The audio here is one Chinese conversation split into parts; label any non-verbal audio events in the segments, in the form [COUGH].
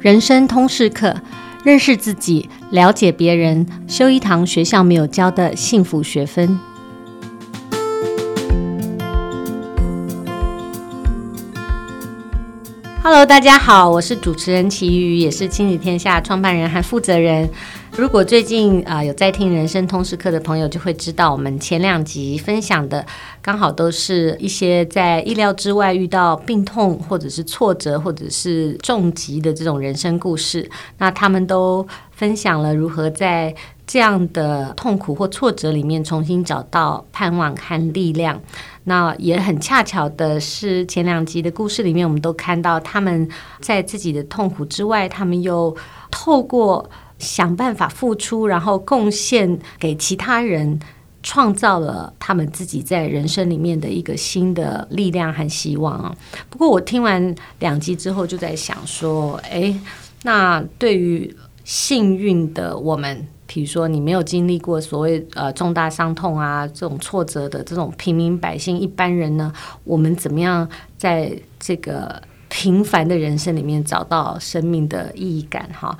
人生通识课，认识自己，了解别人，修一堂学校没有教的幸福学分。Hello，大家好，我是主持人齐瑜，也是亲子天下创办人和负责人。如果最近啊、有在听人生通识课的朋友，就会知道我们前两集分享的刚好都是一些在意料之外遇到病痛或者是挫折或者是重疾的这种人生故事。那他们都分享了如何在这样的痛苦或挫折里面重新找到盼望和力量。那也很恰巧的是，前两集的故事里面，我们都看到他们在自己的痛苦之外，他们又透过想办法付出，然后贡献给其他人，创造了他们自己在人生里面的一个新的力量和希望啊。不过我听完两集之后，就在想说，诶，那对于幸运的我们。比如说，你没有经历过所谓呃重大伤痛啊，这种挫折的这种平民百姓一般人呢，我们怎么样在这个平凡的人生里面找到生命的意义感哈？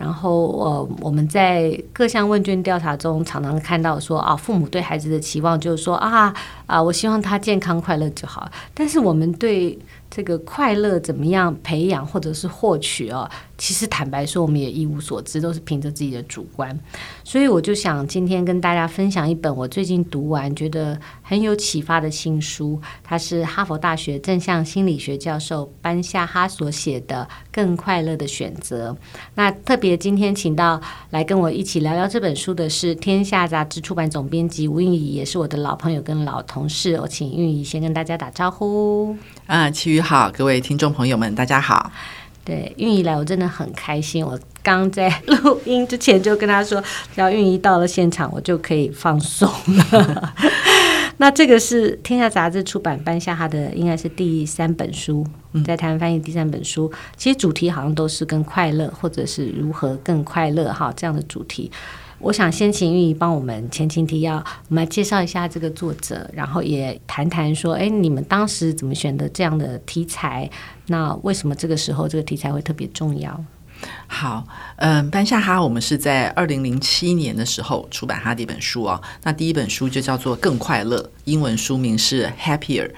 然后呃，我们在各项问卷调查中常常看到说啊，父母对孩子的期望就是说啊啊，我希望他健康快乐就好。但是我们对这个快乐怎么样培养或者是获取哦？其实坦白说，我们也一无所知，都是凭着自己的主观。所以我就想今天跟大家分享一本我最近读完觉得很有启发的新书，它是哈佛大学正向心理学教授班夏哈所写的《更快乐的选择》。那特别今天请到来跟我一起聊聊这本书的是天下杂志出版总编辑吴韵仪，也是我的老朋友跟老同事。我请韵怡先跟大家打招呼。啊，齐宇好，各位听众朋友们，大家好。对，运怡来我真的很开心。我刚在录音之前就跟他说，只要运怡到了现场，我就可以放松了。[LAUGHS] 那这个是天下杂志出版颁下他的，应该是第三本书，在台湾翻译第三本书。其实主题好像都是跟快乐，或者是如何更快乐哈这样的主题。我想先请玉仪帮我们前情提要，我们来介绍一下这个作者，然后也谈谈说，哎，你们当时怎么选择这样的题材？那为什么这个时候这个题材会特别重要？好，嗯，班夏哈，我们是在二零零七年的时候出版他的一本书啊。那第一本书就叫做《更快乐》，英文书名是 Happier。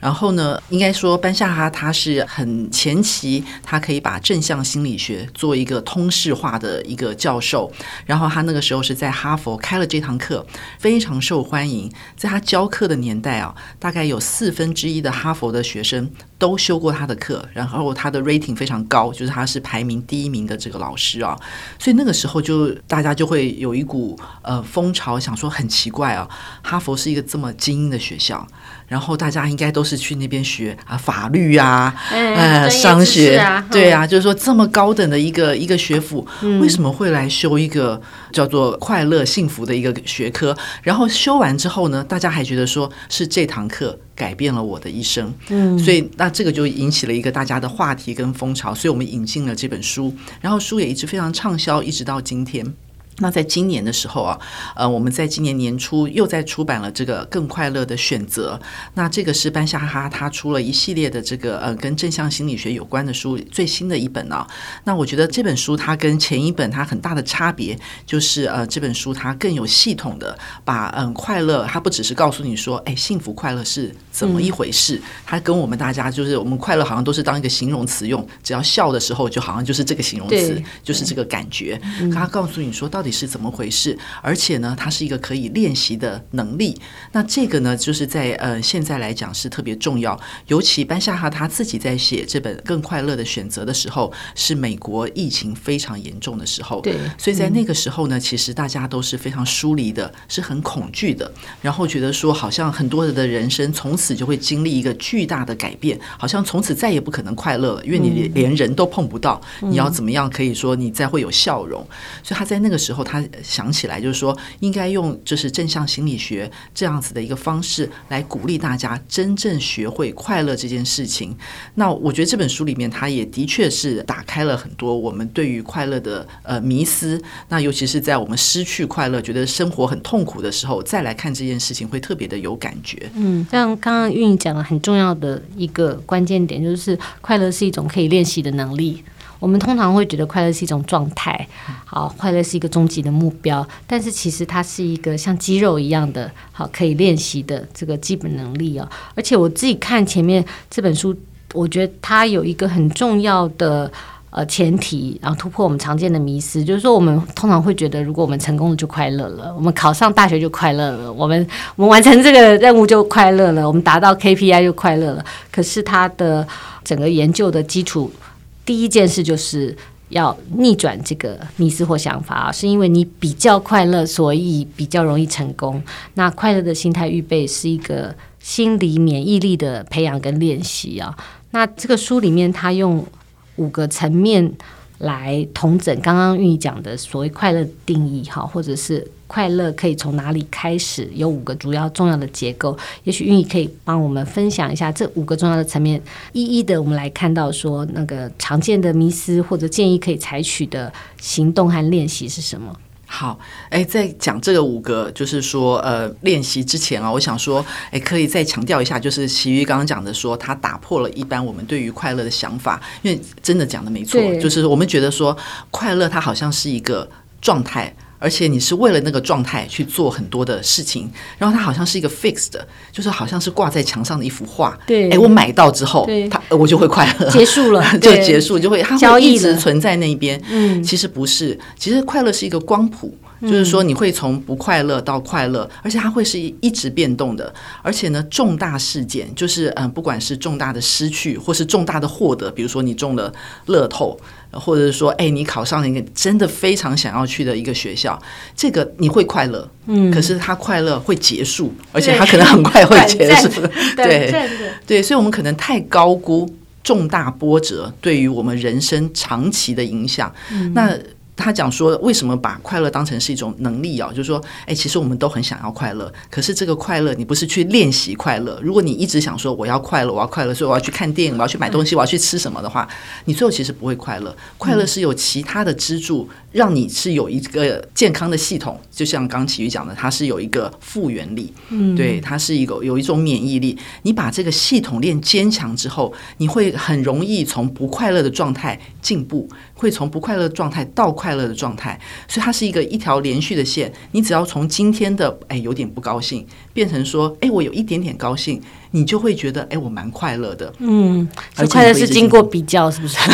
然后呢，应该说班夏哈他是很前期，他可以把正向心理学做一个通识化的一个教授。然后他那个时候是在哈佛开了这堂课，非常受欢迎。在他教课的年代啊，大概有四分之一的哈佛的学生都修过他的课，然后他的 rating 非常高，就是他是排名第一名的这个老师啊。所以那个时候就大家就会有一股呃风潮，想说很奇怪啊，哈佛是一个这么精英的学校。然后大家应该都是去那边学啊法律啊，嗯、呃商学，啊、对啊，就是说这么高等的一个一个学府，为什么会来修一个叫做快乐幸福的一个学科？然后修完之后呢，大家还觉得说是这堂课改变了我的一生，嗯，所以那这个就引起了一个大家的话题跟风潮，所以我们引进了这本书，然后书也一直非常畅销，一直到今天。那在今年的时候啊，呃，我们在今年年初又在出版了这个更快乐的选择。那这个是班夏哈他出了一系列的这个呃跟正向心理学有关的书，最新的一本啊。那我觉得这本书它跟前一本它很大的差别就是呃这本书它更有系统的把嗯、呃、快乐，它不只是告诉你说哎幸福快乐是怎么一回事，它跟我们大家就是我们快乐好像都是当一个形容词用，只要笑的时候就好像就是这个形容词，就是这个感觉。它告诉你说到底。是怎么回事？而且呢，它是一个可以练习的能力。那这个呢，就是在呃现在来讲是特别重要。尤其班夏哈他自己在写这本《更快乐的选择》的时候，是美国疫情非常严重的时候。对，所以在那个时候呢，其实大家都是非常疏离的，是很恐惧的，然后觉得说，好像很多人的人生从此就会经历一个巨大的改变，好像从此再也不可能快乐了，因为你连人都碰不到，你要怎么样可以说你再会有笑容？所以他在那个时候。他想起来，就是说，应该用就是正向心理学这样子的一个方式来鼓励大家真正学会快乐这件事情。那我觉得这本书里面，他也的确是打开了很多我们对于快乐的呃迷思。那尤其是在我们失去快乐、觉得生活很痛苦的时候，再来看这件事情，会特别的有感觉。嗯，像刚刚韵仪讲的很重要的一个关键点，就是快乐是一种可以练习的能力。我们通常会觉得快乐是一种状态，好，快乐是一个终极的目标，但是其实它是一个像肌肉一样的，好，可以练习的这个基本能力哦。而且我自己看前面这本书，我觉得它有一个很重要的。呃，前提，然后突破我们常见的迷思，就是说，我们通常会觉得，如果我们成功了就快乐了，我们考上大学就快乐了，我们我们完成这个任务就快乐了，我们达到 KPI 就快乐了。可是，它的整个研究的基础，第一件事就是要逆转这个迷思或想法啊，是因为你比较快乐，所以比较容易成功。那快乐的心态预备是一个心理免疫力的培养跟练习啊。那这个书里面，他用。五个层面来同整刚刚韵仪讲的所谓快乐定义哈，或者是快乐可以从哪里开始？有五个主要重要的结构，也许韵仪可以帮我们分享一下这五个重要的层面，一一的我们来看到说那个常见的迷思或者建议可以采取的行动和练习是什么？好，哎，在讲这个五个，就是说，呃，练习之前啊，我想说，哎，可以再强调一下，就是其余刚刚讲的说，他打破了一般我们对于快乐的想法，因为真的讲的没错，就是我们觉得说，快乐它好像是一个状态。而且你是为了那个状态去做很多的事情，然后它好像是一个 fixed 的，就是好像是挂在墙上的一幅画。对，哎，我买到之后，它我就会快乐，结束了 [LAUGHS] 就结束，就会它会一直存在那边。嗯，其实不是，其实快乐是一个光谱，就是说你会从不快乐到快乐，而且它会是一直变动的。而且呢，重大事件就是嗯，不管是重大的失去或是重大的获得，比如说你中了乐透。或者是说，哎，你考上了一个真的非常想要去的一个学校，这个你会快乐，嗯，可是他快乐会结束，而且他可能很快会结束，[LAUGHS] 对，对，所以，我们可能太高估重大波折对于我们人生长期的影响，嗯、那。他讲说，为什么把快乐当成是一种能力啊？就是说，哎，其实我们都很想要快乐，可是这个快乐，你不是去练习快乐。如果你一直想说我要快乐，我要快乐，所以我要去看电影，我要去买东西，我要去吃什么的话，你最后其实不会快乐。快乐是有其他的支柱，让你是有一个健康的系统。就像刚奇宇讲的，它是有一个复原力，嗯，对，它是一个有一种免疫力。你把这个系统练坚强之后，你会很容易从不快乐的状态进步。会从不快乐的状态到快乐的状态，所以它是一个一条连续的线。你只要从今天的哎有点不高兴，变成说哎我有一点点高兴，你就会觉得哎我蛮快乐的。嗯，而快乐是经过比较，是不是？[LAUGHS]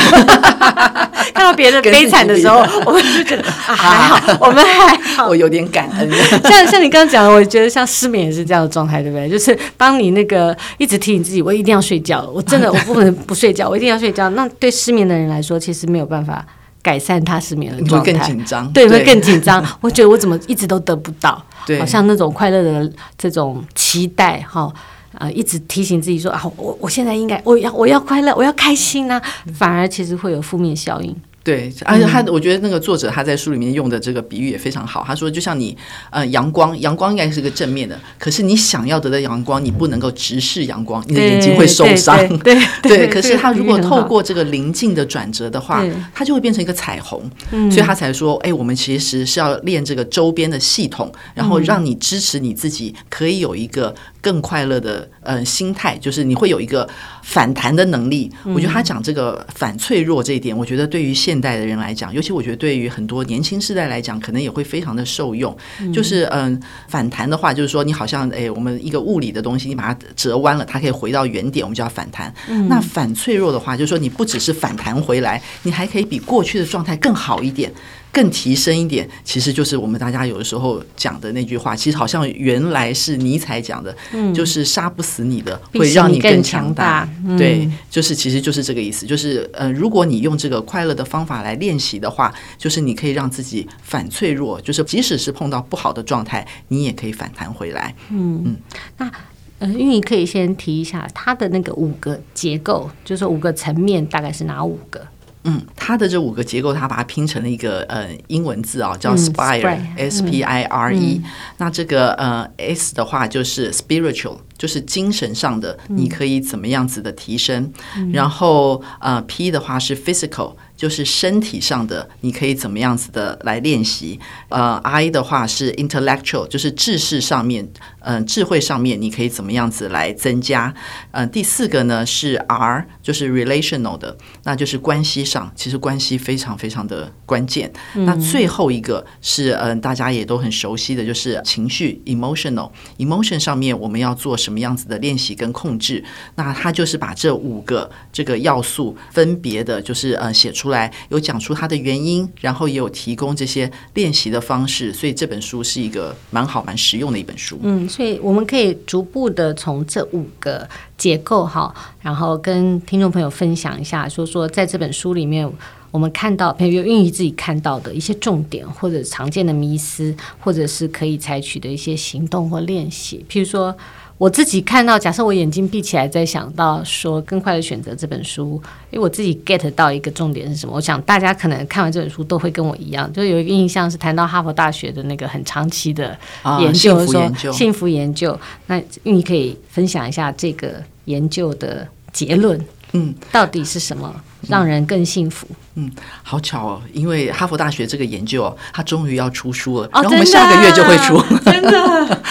看到别人悲惨的时候，我们就觉得 [LAUGHS] 啊还好，我们还好。[LAUGHS] 我有点感恩。像像你刚刚讲的，我觉得像失眠也是这样的状态，对不对？就是当你那个一直提醒自己，我一定要睡觉，我真的我不能不睡觉，我一定要睡觉。那对失眠的人来说，其实没有办法。改善他失眠的状态，会更紧张，对，会更紧张。[LAUGHS] 我觉得我怎么一直都得不到，[LAUGHS] 对，好像那种快乐的这种期待，哈，呃，一直提醒自己说啊，我我现在应该，我要我要快乐，我要开心啊，反而其实会有负面效应。对，而且他，我觉得那个作者他在书里面用的这个比喻也非常好。他说，就像你，呃，阳光，阳光应该是个正面的，可是你想要得到阳光，你不能够直视阳光，你的眼睛会受伤。对，[LAUGHS] 对，可是他如果透过这个临近的转折的话，它就会变成一个彩虹。所以他才说，哎，我们其实是要练这个周边的系统，然后让你支持你自己，可以有一个。更快乐的呃心态，就是你会有一个反弹的能力。我觉得他讲这个反脆弱这一点，我觉得对于现代的人来讲，尤其我觉得对于很多年轻世代来讲，可能也会非常的受用。就是嗯，反弹的话，就是说你好像哎，我们一个物理的东西，你把它折弯了，它可以回到原点，我们就要反弹。那反脆弱的话，就是说你不只是反弹回来，你还可以比过去的状态更好一点。更提升一点，其实就是我们大家有的时候讲的那句话，其实好像原来是尼采讲的，嗯，就是杀不死你的，会让你更强大。嗯、对，就是其实就是这个意思，就是呃，如果你用这个快乐的方法来练习的话，就是你可以让自己反脆弱，就是即使是碰到不好的状态，你也可以反弹回来。嗯嗯，那呃，玉你可以先提一下它的那个五个结构，就是五个层面，大概是哪五个？嗯，它的这五个结构，它把它拼成了一个呃英文字啊，叫 spire，S P I R E。那这个呃 S 的话就是 spiritual，就是精神上的，你可以怎么样子的提升。然后呃 P 的话是 physical，就是身体上的，你可以怎么样子的来练习。呃，I 的话是 intellectual，就是知识上面，嗯、呃，智慧上面你可以怎么样子来增加。嗯、呃，第四个呢是 R，就是 relational 的，那就是关系上，其实关系非常非常的关键。嗯、那最后一个是嗯、呃，大家也都很熟悉的就是情绪 emotional，emotion 上面我们要做什么样子的练习跟控制。那它就是把这五个这个要素分别的，就是呃写出出来，有讲出它的原因，然后也有提供这些练习的方式，所以这本书是一个蛮好蛮实用的一本书。嗯，所以我们可以逐步的从这五个结构哈，然后跟听众朋友分享一下，说说在这本书里面我们看到，比如运自己看到的一些重点，或者常见的迷思，或者是可以采取的一些行动或练习，譬如说。我自己看到，假设我眼睛闭起来，在想到说《更快的选择》这本书，因为我自己 get 到一个重点是什么？我想大家可能看完这本书都会跟我一样，就有一个印象是谈到哈佛大学的那个很长期的研究，说、啊、幸福研究。那你可以分享一下这个研究的结论，嗯，到底是什么让人更幸福？嗯，好巧哦，因为哈佛大学这个研究哦，它终于要出书了，然后我们下个月就会出，哦、[LAUGHS] 真的。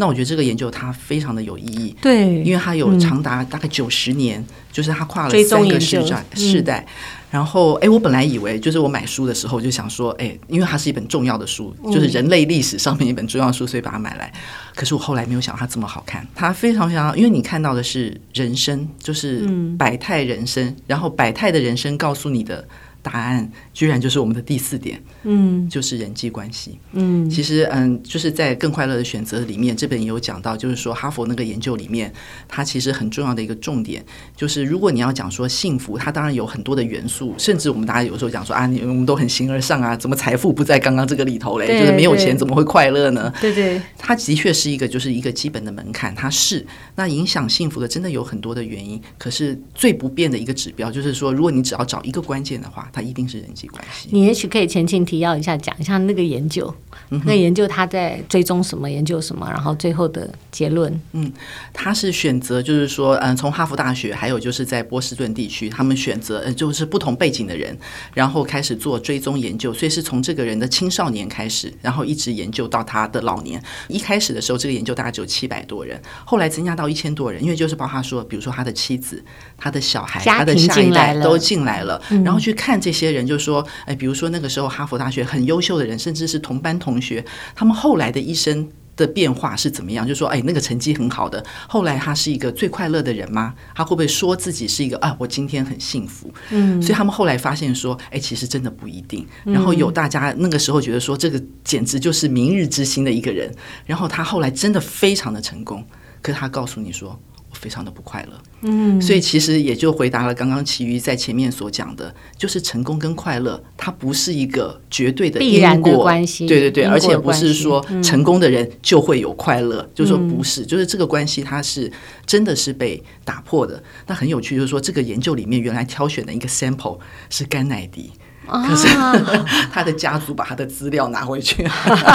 那我觉得这个研究它非常的有意义，对，因为它有长达大概九十年，嗯、就是它跨了三个世代世代。然后，哎，我本来以为就是我买书的时候就想说，哎，因为它是一本重要的书，就是人类历史上面一本重要书，所以把它买来。可是我后来没有想到它这么好看，它非常非常，因为你看到的是人生，就是百态人生，然后百态的人生告诉你的。答案居然就是我们的第四点，嗯，就是人际关系，嗯，其实，嗯，就是在更快乐的选择里面，这本也有讲到，就是说哈佛那个研究里面，它其实很重要的一个重点，就是如果你要讲说幸福，它当然有很多的元素，甚至我们大家有时候讲说啊，你我们都很形而上啊，怎么财富不在刚刚这个里头嘞？就是没有钱怎么会快乐呢？对对，它的确是一个就是一个基本的门槛，它是那影响幸福的真的有很多的原因，可是最不变的一个指标就是说，如果你只要找一个关键的话。它一定是人际关系。你也许可以前情提要一下，讲一下那个研究，嗯、那个研究他在追踪什么，研究什么，然后最后的结论。嗯，他是选择，就是说，嗯，从哈佛大学，还有就是在波士顿地区，他们选择，嗯，就是不同背景的人，然后开始做追踪研究。所以是从这个人的青少年开始，然后一直研究到他的老年。一开始的时候，这个研究大概只有七百多人，后来增加到一千多人，因为就是包括说，比如说他的妻子、他的小孩、他的下一代都进来了，嗯、然后去看。这些人就说：“哎，比如说那个时候哈佛大学很优秀的人，甚至是同班同学，他们后来的一生的变化是怎么样？就说，哎，那个成绩很好的，后来他是一个最快乐的人吗？他会不会说自己是一个啊？我今天很幸福。嗯，所以他们后来发现说，哎，其实真的不一定。然后有大家那个时候觉得说，这个简直就是明日之星的一个人。然后他后来真的非常的成功，可是他告诉你说。”非常的不快乐，嗯，所以其实也就回答了刚刚其余在前面所讲的，就是成功跟快乐，它不是一个绝对的因果必然的关系，对对对，而且不是说成功的人就会有快乐，嗯、就是说不是，就是这个关系它是真的是被打破的。那很有趣，就是说这个研究里面原来挑选的一个 sample 是甘乃迪。可是 [LAUGHS] 他的家族把他的资料拿回去，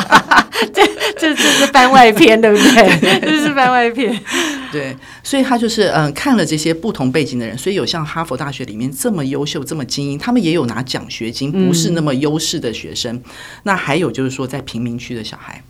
[LAUGHS] 这这这是番外篇，对不对？[LAUGHS] 这是番外篇。对，所以他就是嗯，看了这些不同背景的人，所以有像哈佛大学里面这么优秀、这么精英，他们也有拿奖学金，不是那么优势的学生。嗯、那还有就是说，在贫民区的小孩，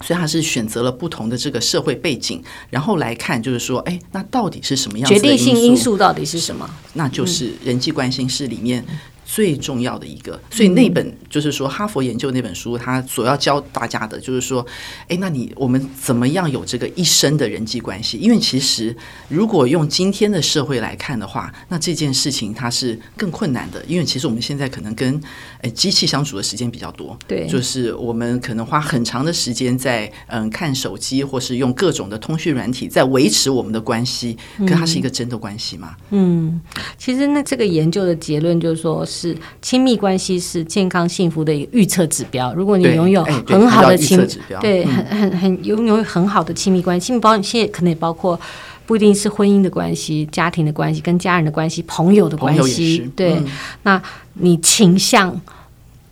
所以他是选择了不同的这个社会背景，然后来看，就是说，哎，那到底是什么样子的决定性因素？到底是什么？那就是人际关系是里面。最重要的一个，所以那本就是说哈佛研究那本书，它所要教大家的就是说，哎，那你我们怎么样有这个一生的人际关系？因为其实如果用今天的社会来看的话，那这件事情它是更困难的，因为其实我们现在可能跟诶机器相处的时间比较多，对，就是我们可能花很长的时间在嗯看手机，或是用各种的通讯软体在维持我们的关系，可它是一个真的关系吗？嗯，其实那这个研究的结论就是说。是亲密关系是健康幸福的一个预测指标。如果你拥有很好的亲，对，很很很拥有很好的亲密关系，亲密关系可能也包括不一定是婚姻的关系、家庭的关系、跟家人的关系、朋友的关系。对，嗯、那你倾向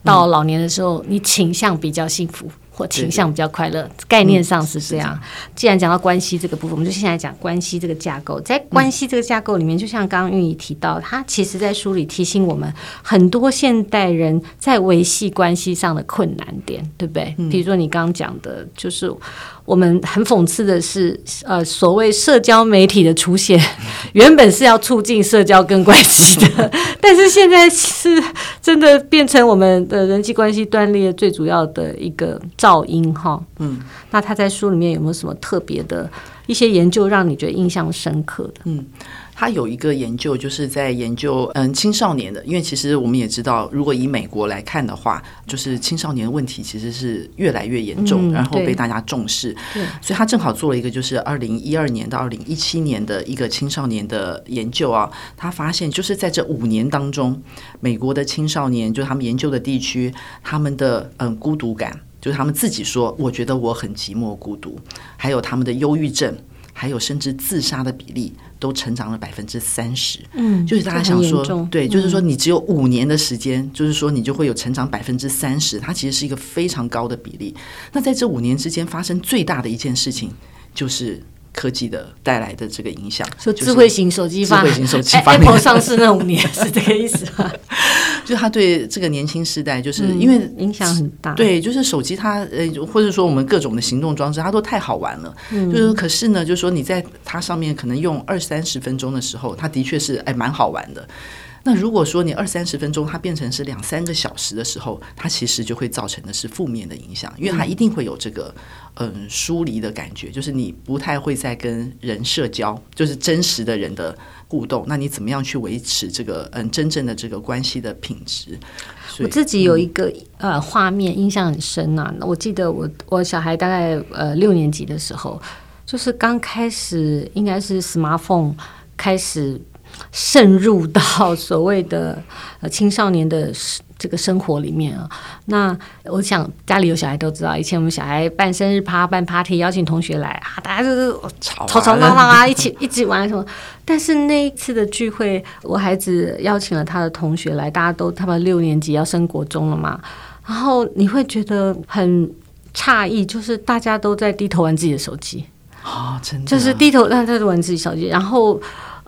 到老年的时候，你倾向比较幸福。或倾向比较快乐，概念上是这样。嗯、既然讲到关系这个部分，我们就现在讲关系这个架构。在关系这个架构里面，嗯、就像刚刚玉仪提到，他其实在书里提醒我们很多现代人在维系关系上的困难点，对不对？嗯、比如说你刚刚讲的，就是。我们很讽刺的是，呃，所谓社交媒体的出现，[LAUGHS] 原本是要促进社交跟关系的，[LAUGHS] 但是现在是真的变成我们的人际关系断裂最主要的一个噪音哈。嗯，那他在书里面有没有什么特别的一些研究，让你觉得印象深刻的？嗯。他有一个研究，就是在研究嗯青少年的，因为其实我们也知道，如果以美国来看的话，就是青少年的问题其实是越来越严重，嗯、然后被大家重视。对，所以他正好做了一个就是二零一二年到二零一七年的一个青少年的研究啊，他发现就是在这五年当中，美国的青少年就是他们研究的地区，他们的嗯孤独感，就是他们自己说，我觉得我很寂寞孤独，还有他们的忧郁症。还有甚至自杀的比例都成长了百分之三十，嗯，就是大家想说，对，就是说你只有五年的时间，嗯、就是说你就会有成长百分之三十，它其实是一个非常高的比例。那在这五年之间发生最大的一件事情就是。科技的带来的这个影响，说智慧型手机发，智慧型手机发，Apple 上市那五年是这个意思吗？[LAUGHS] 就他对这个年轻世代，就是因为影响很大。对，就是手机它呃，或者说我们各种的行动装置，它都太好玩了。嗯，就是可是呢，就是说你在它上面可能用二三十分钟的时候，它的确是哎蛮好玩的。那如果说你二三十分钟，它变成是两三个小时的时候，它其实就会造成的是负面的影响，因为它一定会有这个嗯疏离的感觉，就是你不太会再跟人社交，就是真实的人的互动。那你怎么样去维持这个嗯真正的这个关系的品质？我自己有一个呃画面印象很深呐、啊，我记得我我小孩大概呃六年级的时候，就是刚开始应该是 smartphone 开始。渗入到所谓的呃青少年的这个生活里面啊，那我想家里有小孩都知道，以前我们小孩办生日趴、办 party，邀请同学来啊，大家就是吵吵吵闹闹啊，[LAUGHS] 一起一起玩什么。但是那一次的聚会，我孩子邀请了他的同学来，大家都他们六年级要升国中了嘛，然后你会觉得很诧异，就是大家都在低头玩自己的手机啊，真的就是低头让他在玩自己手机，然后。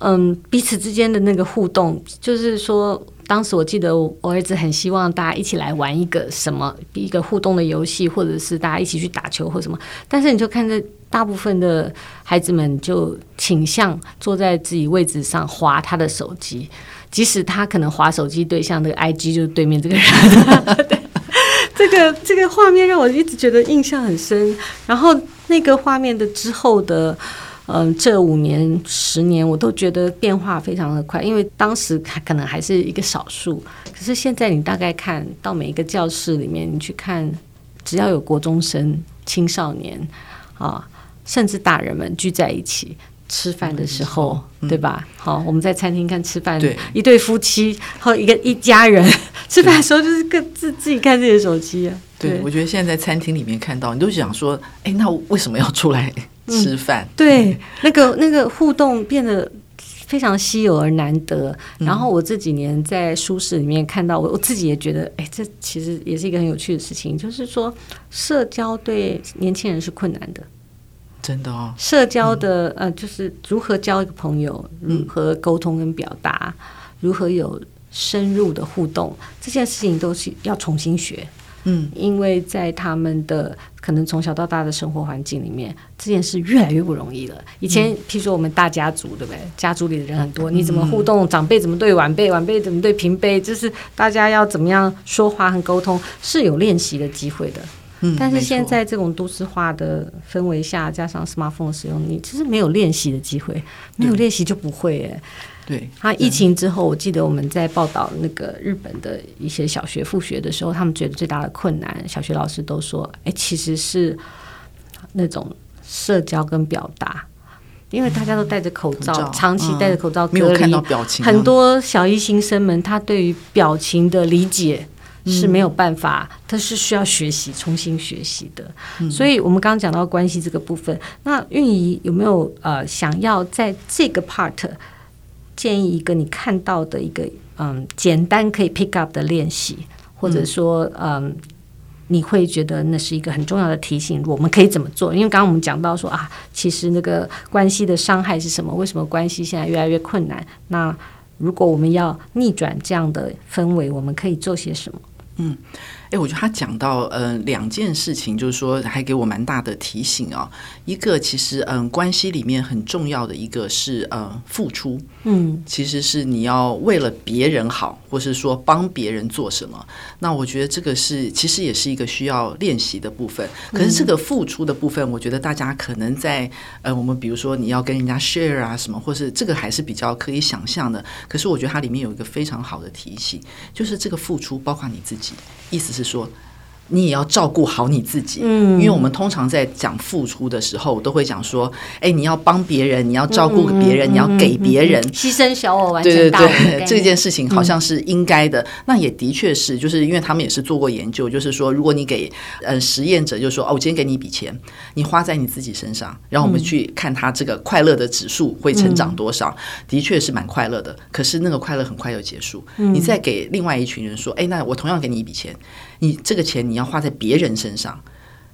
嗯，彼此之间的那个互动，就是说，当时我记得我儿子很希望大家一起来玩一个什么一个互动的游戏，或者是大家一起去打球或什么。但是你就看着大部分的孩子们就倾向坐在自己位置上划他的手机，即使他可能划手机对象的 IG 就是对面这个人。这个这个画面让我一直觉得印象很深。然后那个画面的之后的。嗯，这五年、十年，我都觉得变化非常的快，因为当时可能还是一个少数，可是现在你大概看到每一个教室里面，你去看，只要有国中生、青少年啊，甚至大人们聚在一起吃饭的时候，嗯、对吧？好，我们在餐厅看吃饭，对一对夫妻和一个一家人 [LAUGHS] 吃饭的时候，就是各自自己看自己的手机啊。对，对我觉得现在在餐厅里面看到，你都想说，哎，那为什么要出来？吃饭、嗯，对，那个那个互动变得非常稀有而难得。嗯、然后我这几年在书市里面看到，我我自己也觉得，哎，这其实也是一个很有趣的事情。就是说，社交对年轻人是困难的，真的哦。社交的、嗯、呃，就是如何交一个朋友，如何沟通跟表达，嗯、如何有深入的互动，这件事情都是要重新学。嗯，因为在他们的可能从小到大的生活环境里面，这件事越来越不容易了。以前，譬如说我们大家族，对不对？家族里的人很多，你怎么互动？长辈怎么对晚辈？晚辈怎么对平辈？就是大家要怎么样说话和沟通，是有练习的机会的。嗯，但是现在这种都市化的氛围下，加上 smartphone 使用，你其实没有练习的机会，没有练习就不会诶。对，他疫情之后，我记得我们在报道那个日本的一些小学复学的时候，他们觉得最大的困难，小学老师都说，哎，其实是那种社交跟表达，因为大家都戴着口罩，口罩长期戴着口罩隔离，没有看到表情。很多小一新生们，他对于表情的理解是没有办法，他是需要学习，重新学习的。嗯、所以，我们刚刚讲到关系这个部分，那运仪有没有呃想要在这个 part？建议一个你看到的一个嗯简单可以 pick up 的练习，或者说嗯你会觉得那是一个很重要的提醒，我们可以怎么做？因为刚刚我们讲到说啊，其实那个关系的伤害是什么？为什么关系现在越来越困难？那如果我们要逆转这样的氛围，我们可以做些什么？嗯。哎，我觉得他讲到呃两件事情，就是说还给我蛮大的提醒啊。一个其实嗯关系里面很重要的一个是呃付出，嗯，其实是你要为了别人好，或是说帮别人做什么。那我觉得这个是其实也是一个需要练习的部分。可是这个付出的部分，我觉得大家可能在呃我们比如说你要跟人家 share 啊什么，或是这个还是比较可以想象的。可是我觉得它里面有一个非常好的提醒，就是这个付出包括你自己，意思是。是说，你也要照顾好你自己，嗯，因为我们通常在讲付出的时候，都会讲说，哎，你要帮别人，你要照顾别人，你要给别人，牺牲小我，完成大我。对对对，这件事情好像是应该的，那也的确是，就是因为他们也是做过研究，就是说，如果你给呃实验者，就是说，哦，我今天给你一笔钱，你花在你自己身上，然后我们去看他这个快乐的指数会成长多少，的确是蛮快乐的。可是那个快乐很快就结束，你再给另外一群人说，哎，那我同样给你一笔钱。你这个钱你要花在别人身上，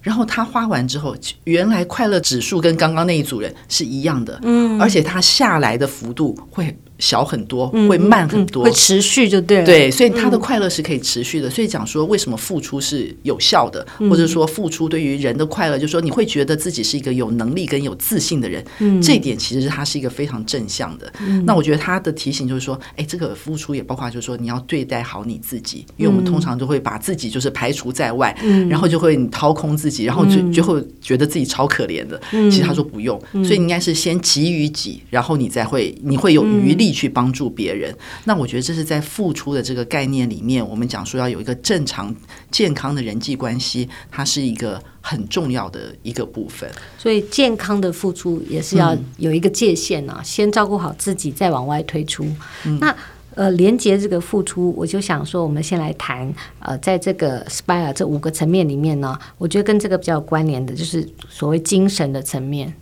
然后他花完之后，原来快乐指数跟刚刚那一组人是一样的，嗯，而且他下来的幅度会。小很多，会慢很多，嗯嗯、会持续就对了。对，所以他的快乐是可以持续的。嗯、所以讲说，为什么付出是有效的，嗯、或者说付出对于人的快乐，就是说你会觉得自己是一个有能力跟有自信的人。嗯，这一点其实他是一个非常正向的。嗯，那我觉得他的提醒就是说，哎，这个付出也包括就是说你要对待好你自己，因为我们通常都会把自己就是排除在外，嗯，然后就会你掏空自己，然后就就会觉得自己超可怜的。嗯，其实他说不用，所以你应该是先给予己，然后你再会你会有余力去帮助别人，那我觉得这是在付出的这个概念里面，我们讲说要有一个正常健康的人际关系，它是一个很重要的一个部分。所以健康的付出也是要有一个界限啊，嗯、先照顾好自己，再往外推出。嗯、那呃，连接这个付出，我就想说，我们先来谈呃，在这个 SPIRE 这五个层面里面呢，我觉得跟这个比较有关联的，就是所谓精神的层面。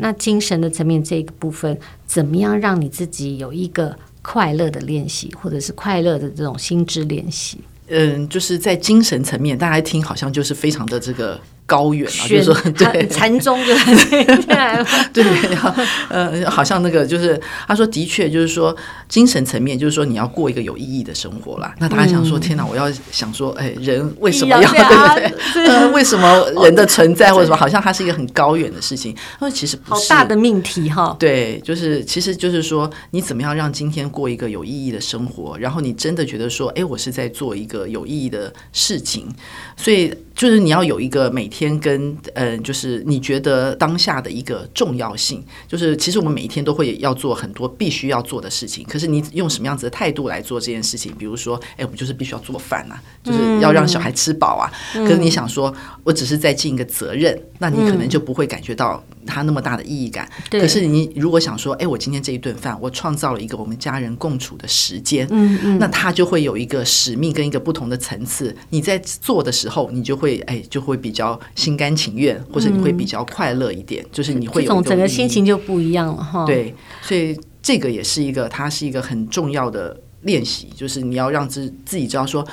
那精神的层面这个部分，怎么样让你自己有一个快乐的练习，或者是快乐的这种心智练习？嗯，就是在精神层面，大家听好像就是非常的这个。高远啊，就是说，对，禅宗就是 [LAUGHS] 对，呃，好像那个就是他说，的确就是说，精神层面就是说，你要过一个有意义的生活啦。那大家想说，天哪，我要想说，哎，人为什么要对不 [LAUGHS] 对？呃，为什么人的存在或者什么，好像它是一个很高远的事情。他说，其实不是，好大的命题哈。对，就是其实就是说，你怎么样让今天过一个有意义的生活？然后你真的觉得说，哎，我是在做一个有意义的事情，所以。就是你要有一个每天跟嗯，就是你觉得当下的一个重要性，就是其实我们每一天都会要做很多必须要做的事情，可是你用什么样子的态度来做这件事情？比如说，哎，我们就是必须要做饭啊，就是要让小孩吃饱啊。可是你想说，我只是在尽一个责任，那你可能就不会感觉到它那么大的意义感。可是你如果想说，哎，我今天这一顿饭，我创造了一个我们家人共处的时间，嗯嗯那它就会有一个使命跟一个不同的层次。你在做的时候，你就会。会哎，就会比较心甘情愿，或者你会比较快乐一点，嗯、就是你会有种整个心情就不一样了哈。对，所以这个也是一个，它是一个很重要的练习，就是你要让自自己知道说，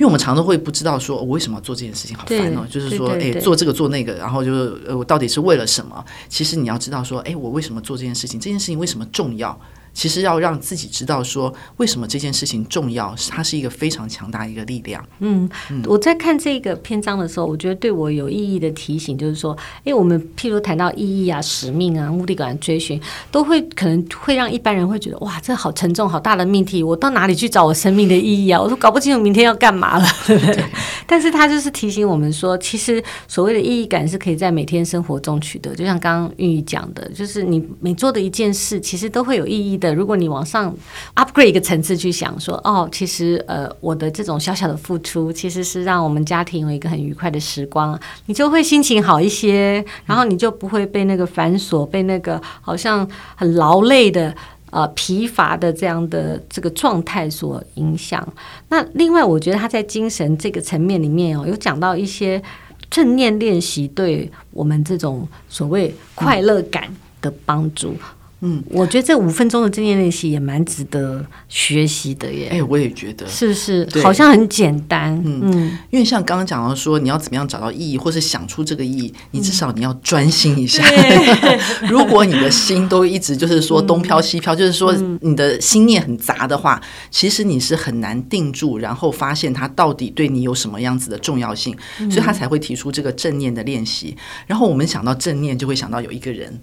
因为我们常常会不知道说，我为什么要做这件事情，好烦哦。就是说，哎，做这个做那个，然后就是呃，我到底是为了什么？其实你要知道说，哎，我为什么做这件事情？这件事情为什么重要？其实要让自己知道说，为什么这件事情重要，它是一个非常强大的一个力量。嗯，我在看这个篇章的时候，我觉得对我有意义的提醒就是说，哎，我们譬如谈到意义啊、使命啊、目的感追寻，都会可能会让一般人会觉得，哇，这好沉重、好大的命题，我到哪里去找我生命的意义啊？我都搞不清楚明天要干嘛了，对不对？对。但是他就是提醒我们说，其实所谓的意义感是可以在每天生活中取得，就像刚刚玉玉讲的，就是你每做的一件事，其实都会有意义的。如果你往上 upgrade 一个层次去想，说哦，其实呃，我的这种小小的付出，其实是让我们家庭有一个很愉快的时光，你就会心情好一些，然后你就不会被那个繁琐、被那个好像很劳累的呃疲乏的这样的这个状态所影响。那另外，我觉得他在精神这个层面里面哦，有讲到一些正念练习对我们这种所谓快乐感的帮助。我觉得这五分钟的正念练习也蛮值得学习的耶。哎，我也觉得，是不是？好像很简单。嗯嗯，因为像刚刚讲到说，你要怎么样找到意义，或是想出这个意义，你至少你要专心一下。[LAUGHS] 如果你的心都一直就是说东飘西飘，就是说你的心念很杂的话，其实你是很难定住，然后发现它到底对你有什么样子的重要性，所以他才会提出这个正念的练习。然后我们想到正念，就会想到有一个人。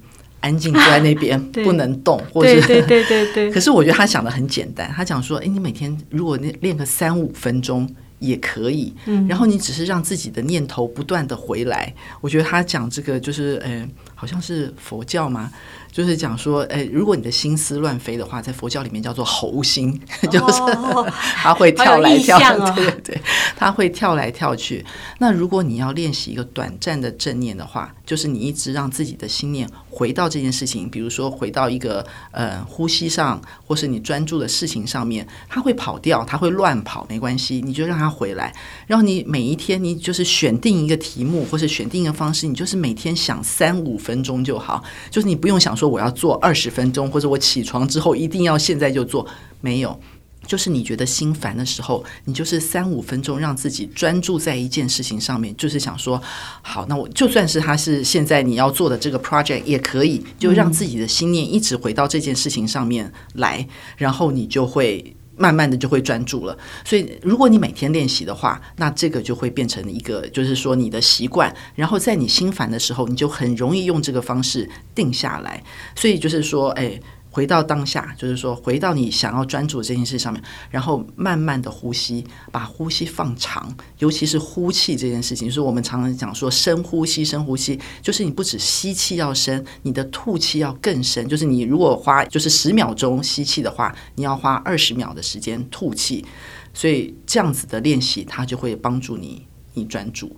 安静坐在那边 [LAUGHS] 不能动，或者对对对对。[LAUGHS] 可是我觉得他想的很简单，他讲说：“哎，你每天如果练练个三五分钟也可以，嗯，然后你只是让自己的念头不断的回来。”我觉得他讲这个就是，呃，好像是佛教吗？就是讲说，哎，如果你的心思乱飞的话，在佛教里面叫做猴心，[LAUGHS] 就是 [LAUGHS] 它会跳来跳去，哦、对对，他会跳来跳去。那如果你要练习一个短暂的正念的话，就是你一直让自己的心念回到这件事情，比如说回到一个呃呼吸上，或是你专注的事情上面，它会跑掉，它会乱跑，没关系，你就让它回来。然后你每一天，你就是选定一个题目，或是选定一个方式，你就是每天想三五分钟就好，就是你不用想说。我要做二十分钟，或者我起床之后一定要现在就做，没有，就是你觉得心烦的时候，你就是三五分钟让自己专注在一件事情上面，就是想说，好，那我就算是他是现在你要做的这个 project 也可以，就让自己的心念一直回到这件事情上面来，然后你就会。慢慢的就会专注了，所以如果你每天练习的话，那这个就会变成一个，就是说你的习惯。然后在你心烦的时候，你就很容易用这个方式定下来。所以就是说，哎。回到当下，就是说，回到你想要专注这件事上面，然后慢慢的呼吸，把呼吸放长，尤其是呼气这件事情，就是我们常常讲说深呼吸，深呼吸，就是你不止吸气要深，你的吐气要更深。就是你如果花就是十秒钟吸气的话，你要花二十秒的时间吐气，所以这样子的练习，它就会帮助你你专注，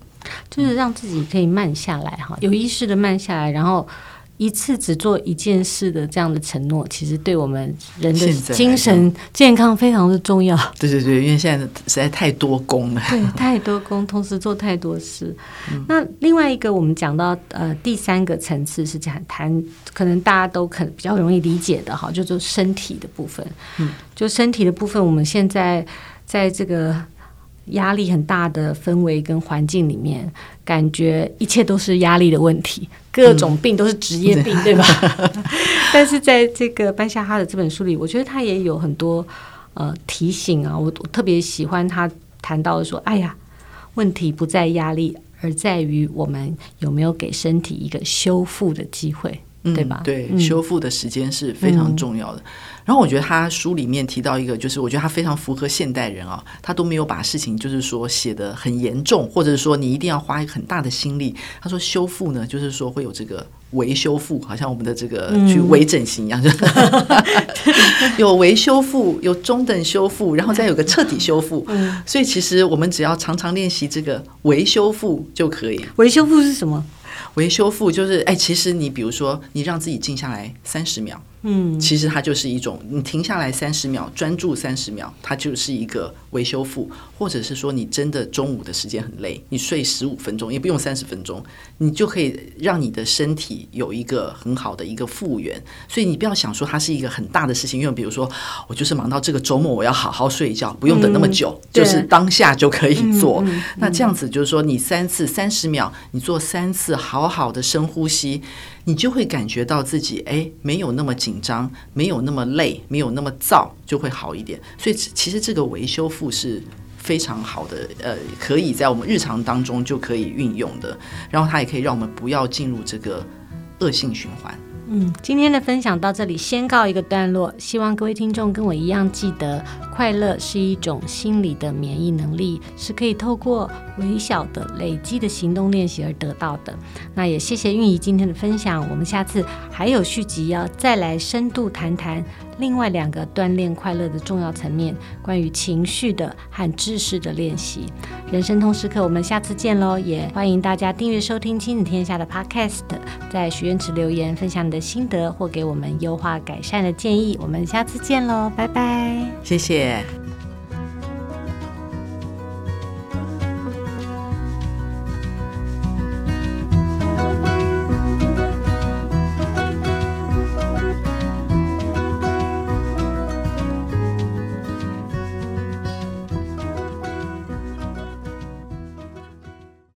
就是让自己可以慢下来哈，有意识的慢下来，然后。一次只做一件事的这样的承诺，其实对我们人的精神健康非常的重要。对对对，因为现在实在太多工了，[LAUGHS] 对，太多工，同时做太多事。嗯、那另外一个，我们讲到呃第三个层次是讲谈，可能大家都可能比较容易理解的哈，就做身体的部分。嗯，就身体的部分，我们现在在这个。压力很大的氛围跟环境里面，感觉一切都是压力的问题，各种病都是职业病，嗯、对吧？[LAUGHS] 但是在这个班夏哈的这本书里，我觉得他也有很多呃提醒啊，我我特别喜欢他谈到的说，哎呀，问题不在压力，而在于我们有没有给身体一个修复的机会，对吧？嗯、对，嗯、修复的时间是非常重要的。嗯然后我觉得他书里面提到一个，就是我觉得他非常符合现代人啊，他都没有把事情就是说写得很严重，或者是说你一定要花一个很大的心力。他说修复呢，就是说会有这个微修复，好像我们的这个去微整形一样，[LAUGHS] 嗯、有维修复，有中等修复，然后再有个彻底修复。嗯、所以其实我们只要常常练习这个维修复就可以。维修复是什么？维修复就是哎，其实你比如说你让自己静下来三十秒。嗯，其实它就是一种，你停下来三十秒，专注三十秒，它就是一个微修复，或者是说你真的中午的时间很累，你睡十五分钟，也不用三十分钟，你就可以让你的身体有一个很好的一个复原。所以你不要想说它是一个很大的事情，因为比如说我就是忙到这个周末，我要好好睡一觉，不用等那么久，嗯、就是当下就可以做。嗯嗯嗯、那这样子就是说，你三次三十秒，你做三次好好的深呼吸。你就会感觉到自己哎，没有那么紧张，没有那么累，没有那么燥，就会好一点。所以其实这个维修复是非常好的，呃，可以在我们日常当中就可以运用的。然后它也可以让我们不要进入这个恶性循环。嗯，今天的分享到这里先告一个段落。希望各位听众跟我一样记得，快乐是一种心理的免疫能力，是可以透过微小的累积的行动练习而得到的。那也谢谢韵仪今天的分享，我们下次还有续集要再来深度谈谈。另外两个锻炼快乐的重要层面，关于情绪的和知识的练习。人生通识课，我们下次见喽！也欢迎大家订阅收听亲子天下的 Podcast，在许愿池留言分享你的心得或给我们优化改善的建议。我们下次见喽，拜拜！谢谢。there.